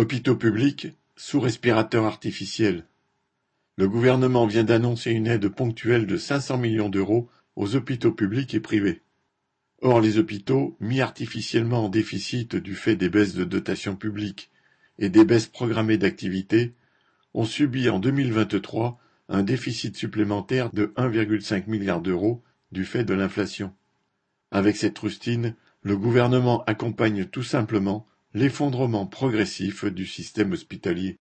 Hôpitaux publics sous respirateur artificiel. Le gouvernement vient d'annoncer une aide ponctuelle de 500 millions d'euros aux hôpitaux publics et privés. Or les hôpitaux, mis artificiellement en déficit du fait des baisses de dotations publiques et des baisses programmées d'activité, ont subi en 2023 un déficit supplémentaire de 1,5 milliard d'euros du fait de l'inflation. Avec cette rustine, le gouvernement accompagne tout simplement l'effondrement progressif du système hospitalier.